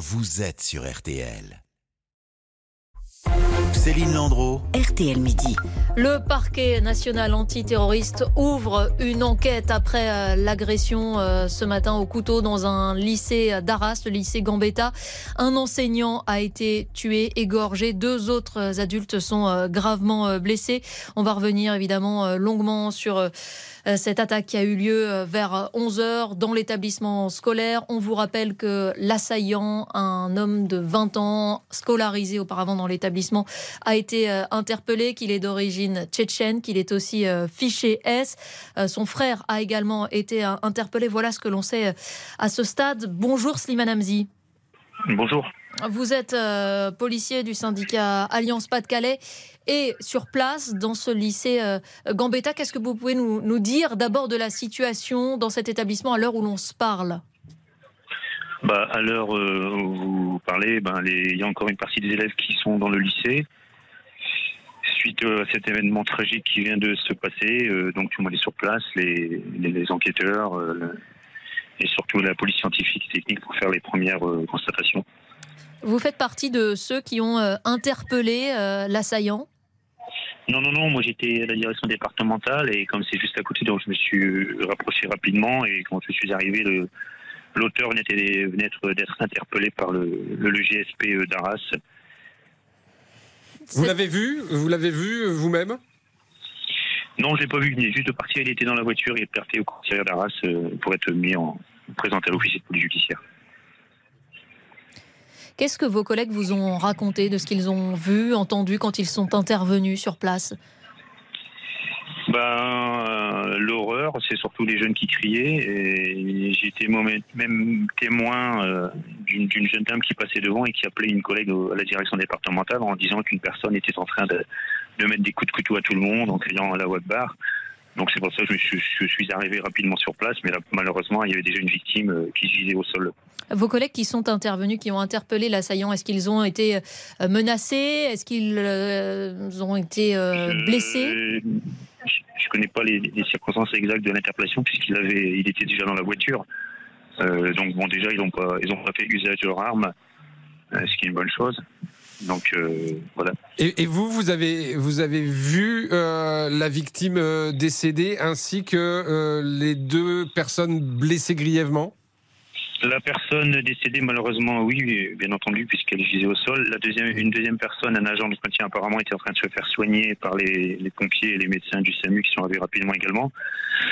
vous êtes sur RTL. Céline Landreau. RTL Midi. Le parquet national antiterroriste ouvre une enquête après euh, l'agression euh, ce matin au couteau dans un lycée d'Arras, le lycée Gambetta. Un enseignant a été tué, égorgé. Deux autres adultes sont euh, gravement blessés. On va revenir évidemment longuement sur cette attaque qui a eu lieu vers 11h dans l'établissement scolaire. On vous rappelle que l'assaillant, un homme de 20 ans, scolarisé auparavant dans l'établissement, a été euh, interpellé, qu'il est d'origine tchétchène, qu'il est aussi euh, fiché S. Euh, son frère a également été interpellé. Voilà ce que l'on sait à ce stade. Bonjour Slimane Hamzi. Bonjour. Vous êtes policier du syndicat Alliance Pas-de-Calais et sur place dans ce lycée Gambetta. Qu'est-ce que vous pouvez nous, dire d'abord de la situation dans cet établissement à l'heure où l'on se parle? Bah, À l'heure où vous parlez, ben, il y a encore une partie des élèves qui sont dans le lycée suite à cet événement tragique qui vient de se passer, euh, donc tout le monde est sur place, les, enquêteurs euh, et surtout la police scientifique et technique pour faire les premières euh, constatations. Vous faites partie de ceux qui ont interpellé l'assaillant? Non, non, non, moi j'étais à la direction départementale et comme c'est juste à côté, donc je me suis rapproché rapidement et quand je suis arrivé, l'auteur venait d'être interpellé par le, le GSP d'Arras vous l'avez vu Vous l'avez vu vous-même? Non, je l'ai pas vu. Il est juste partir. Il était dans la voiture. Il est parti au commissariat d'Arras euh, pour être mis en présenté à l'officier de police judiciaire. Qu'est-ce que vos collègues vous ont raconté de ce qu'ils ont vu, entendu quand ils sont intervenus sur place? Ben, L'horreur, c'est surtout les jeunes qui criaient. Et été même témoin euh, d'une jeune dame qui passait devant et qui appelait une collègue à la direction départementale en disant qu'une personne était en train de, mettre des coups de couteau à tout le monde en criant à la voix de barre. Donc c'est pour ça que je, suis arrivé rapidement sur place, mais malheureusement, il y avait déjà une victime euh, qui gisait au sol. Vos collègues qui sont intervenus, qui ont interpellé l'assaillant, est-ce qu'ils ont été euh, menacés? Est-ce qu'ils ont été blessés? je ne connais pas les, circonstances exactes de l'interpellation puisqu'il avait, il était déjà dans la voiture. Euh, donc bon, déjà ils n'ont pas, ils ont pas fait usage de leur arme, euh, ce qui est une bonne chose. Donc euh, voilà. Et, vous, vous avez, vous avez vu la victime décédée ainsi que les deux personnes blessées grièvement? La personne décédée, malheureusement, oui, bien entendu, puisqu'elle gisait au sol. La deuxième, une deuxième personne, un agent de d'entretien, apparemment, était en train de se faire soigner par les, pompiers et les médecins du SAMU qui sont arrivés rapidement également,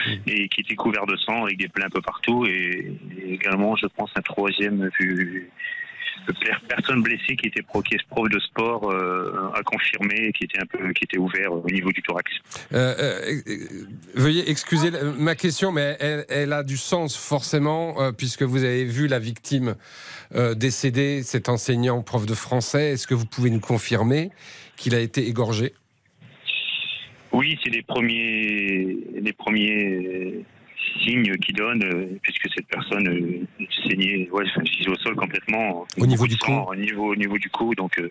mmh. et qui était couvert de sang avec des plaies un peu partout. Et, également, je pense, un troisième vu, personne blessée qui était pro, qui est prof de sport euh, a confirmé qui était un peu qui était ouvert au niveau du thorax. Euh, euh, veuillez excuser ma question, mais elle, a du sens forcément puisque vous avez vu la victime décédée, cet enseignant prof de français. Est-ce que vous pouvez nous confirmer qu'il a été égorgé? Oui, c'est les premiers les premiers signe qui donne, euh, puisque cette personne euh, saignait, ouais, au sol complètement. Au niveau du cou Au niveau, au niveau du cou. Donc, euh,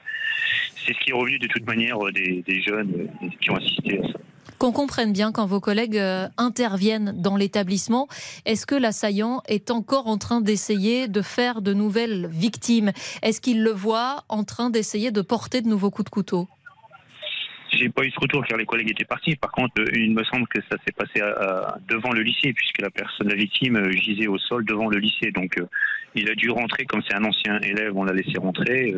c'est ce qui est revenu de toute manière des, jeunes qui ont assisté à ça. Qu'on comprenne bien quand vos collègues interviennent dans l'établissement, est-ce que l'assaillant est encore en train d'essayer de faire de nouvelles victimes? Est-ce qu'il le voit en train d'essayer de porter de nouveaux coups de couteau? J'ai pas eu ce retour car les collègues étaient partis. Par contre, euh, il me semble que ça s'est passé devant le lycée puisque la personne, la victime, euh, gisait au sol devant le lycée. Donc, euh, il a dû rentrer comme c'est un ancien élève, on l'a laissé rentrer.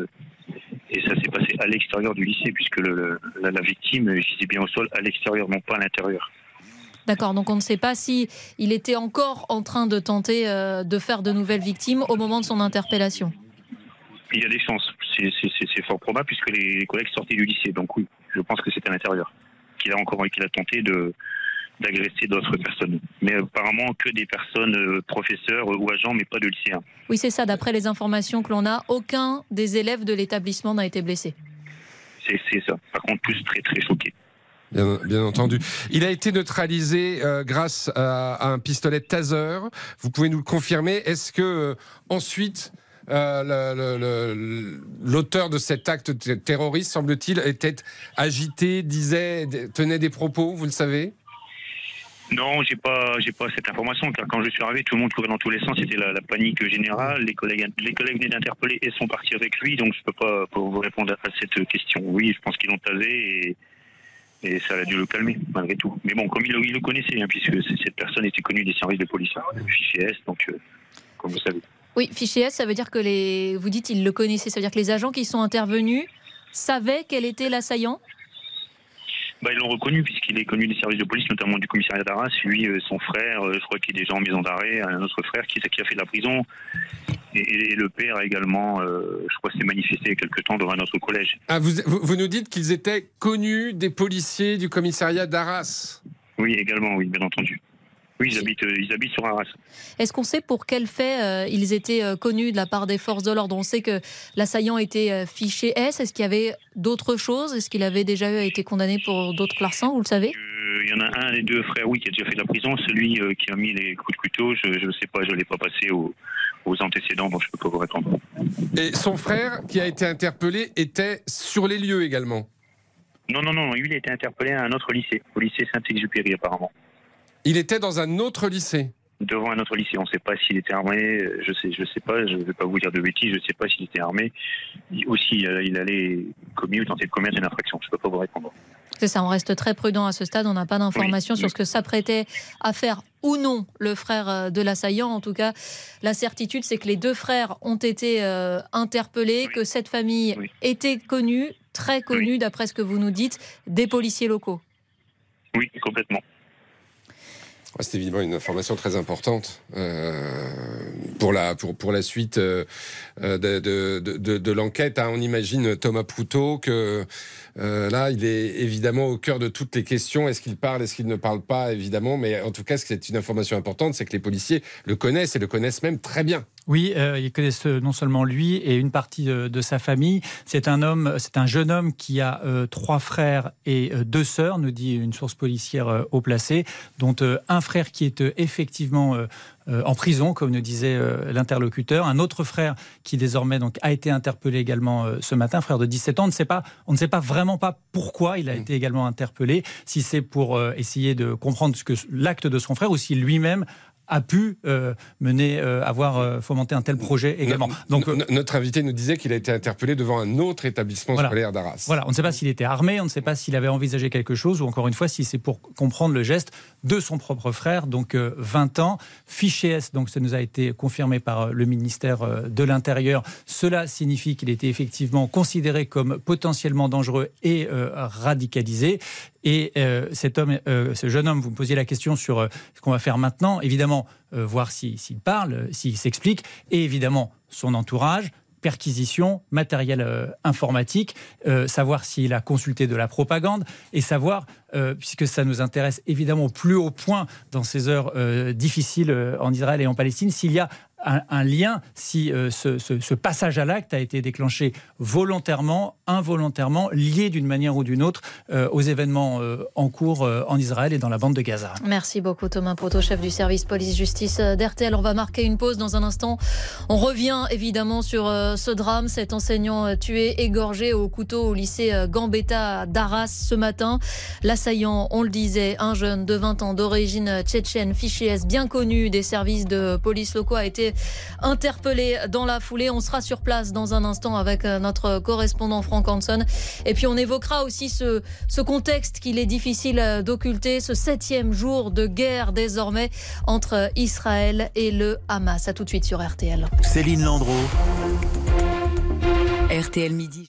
et ça s'est passé à l'extérieur du lycée puisque la, victime gisait bien au sol à l'extérieur, non pas à l'intérieur. D'accord, donc on ne sait pas si il était encore en train de tenter de faire de nouvelles victimes au moment de son interpellation. Il y a des chances, c'est fort probable puisque les collègues sortaient du lycée, donc oui je pense que c'est à l'intérieur qu'il a encore qu'il a tenté de d'agresser d'autres personnes. Mais apparemment que des personnes, euh, professeurs ou agents, mais pas de lycéens. Oui, c'est ça. D'après les informations que l'on a, aucun des élèves de l'établissement n'a été blessé. C'est ça. Par contre, tous très très choqués. Bien, entendu. Il a été neutralisé euh, grâce à, un pistolet taser. Vous pouvez nous le confirmer. Est-ce que euh, ensuite euh, l'auteur de cet acte terroriste, semble-t-il, était agité, disait, tenait des propos, vous le savez? Non, j'ai pas, j'ai pas cette information car quand je suis arrivé, tout le monde courait dans tous les sens. C'était la, panique générale. Les collègues, les collègues venaient d'interpeller et sont partis avec lui. Donc je peux pas, vous répondre à cette question. Oui, je pense qu'ils l'ont tasé et, ça a dû le calmer malgré tout. Mais bon, comme il, le connaissait, hein, puisque cette personne était connue des services de police, hein, le fichier S, donc euh, comme vous savez. Oui, fichier S, ça veut dire que les, vous dites, il le connaissait. Ça veut dire que les agents qui sont intervenus savaient quel était l'assaillant? Bah, ils l'ont reconnu puisqu'il est connu des services de police, notamment du commissariat d'Arras. Lui, euh, son frère, euh, je crois qu'il est déjà en maison d'arrêt, un autre frère qui, qui a fait de la prison. Et, et le père a également, euh, je crois, s'est manifesté il y a quelque temps devant notre collège. Ah, vous, vous, vous nous dites qu'ils étaient connus des policiers du commissariat d'Arras? Oui, également, oui, bien entendu. Oui, ils habitent, euh, ils habitent sur Arras. Est-ce qu'on sait pour quels faits euh, ils étaient euh, connus de la part des forces de l'ordre? On sait que l'assaillant était euh, fiché S. Est-ce qu'il y avait d'autres choses? Est-ce qu'il avait déjà été condamné pour d'autres larcins Vous le savez? Euh, Il y en a un des deux frères, oui, qui a déjà fait de la prison. Celui euh, qui a mis les coups de couteau, je ne sais pas, je ne l'ai pas passé aux, aux antécédents, donc je ne peux pas vous répondre. Et son frère, qui a été interpellé, était sur les lieux également? Non, non, non, lui, il a été interpellé à un autre lycée, au lycée Saint-Exupéry, apparemment. Il était dans un autre lycée. Devant un autre lycée, on ne sait pas s'il était armé, euh, je sais, je sais pas, je ne vais pas vous dire de bêtises, je ne sais pas s'il était armé. Il- aussi, euh, il allait commis ou tenter de commettre une infraction, je ne peux pas vous répondre. C'est ça, on reste très prudent à ce stade. On n'a pas d'informations Oui, sur oui. ce que s'apprêtait à faire ou non le frère euh, de l'assaillant. En tout cas, la certitude, c'est que les deux frères ont été euh, interpellés, Oui. que cette famille Oui. était connue, très connue, d'après ce que vous nous dites, des policiers locaux. Oui, complètement. C'est évidemment une information très importante euh, pour, la, pour, pour la suite euh, euh, de, de, l'enquête. hein. On imagine Thomas Proutot que là, il est évidemment au cœur de toutes les questions. Est-ce qu'il parle, est-ce qu'il ne parle pas, évidemment. Mais en tout cas, ce qui est une information importante, c'est que les policiers le connaissent et le connaissent même très bien. Oui, euh, ils connaissent euh, non seulement lui et une partie de, de sa famille. C'est un homme, c'est un jeune homme qui a euh, trois frères et euh, deux sœurs, nous dit une source policière euh, haut placée, dont euh, un frère qui est euh, effectivement euh, euh, en prison, comme nous disait euh, l'interlocuteur, un autre frère qui désormais donc a été interpellé également euh, ce matin, frère de 17 ans. On ne sait pas, on ne sait pas vraiment pas pourquoi il a été également interpellé, si c'est pour euh, essayer de comprendre ce que l'acte de son frère ou si lui-même a pu euh, mener, euh, avoir euh, fomenté un tel projet également. Donc, notre invité nous disait qu'il a été interpellé devant un autre établissement Voilà. scolaire d'Arras. voilà, on ne sait pas s'il était armé, on ne sait pas s'il avait envisagé quelque chose, ou encore une fois, si c'est pour comprendre le geste de son propre frère, donc euh, 20 ans, fiché S, donc ça nous a été confirmé par le ministère de l'Intérieur. Cela signifie qu'il était effectivement considéré comme potentiellement dangereux et radicalisé. Et euh, cet homme, euh, ce jeune homme, vous me posiez la question sur euh, ce qu'on va faire maintenant. Évidemment, voir si- s'il parle, s'il s'explique, et évidemment son entourage, perquisition, matériel informatique, savoir s'il a consulté de la propagande et savoir, puisque ça nous intéresse évidemment au plus haut point dans ces heures difficiles en Israël et en Palestine, s'il y a un, un lien, si euh, ce, ce- ce passage à l'acte a été déclenché volontairement, involontairement, lié d'une manière ou d'une autre euh, aux événements euh, en cours euh, en Israël et dans la bande de Gaza. Merci beaucoup Thomas Proto, chef du service police-justice euh, d'RTL. On va marquer une pause dans un instant. On revient évidemment sur euh, ce drame, cet enseignant tué, égorgé au couteau au lycée Gambetta d'Arras ce matin. L'assaillant, on le disait, un jeune de 20 ans d'origine tchétchène, fiché S, bien connu des services de police locaux, a été interpellé dans la foulée. On sera sur place dans un instant avec euh, notre correspondant Frank Hanson. Et puis on évoquera aussi ce, ce contexte qu'il est difficile euh, d'occulter, ce septième jour de guerre désormais entre Israël et le Hamas. À tout de suite sur RTL. Céline Landreau. RTL Midi.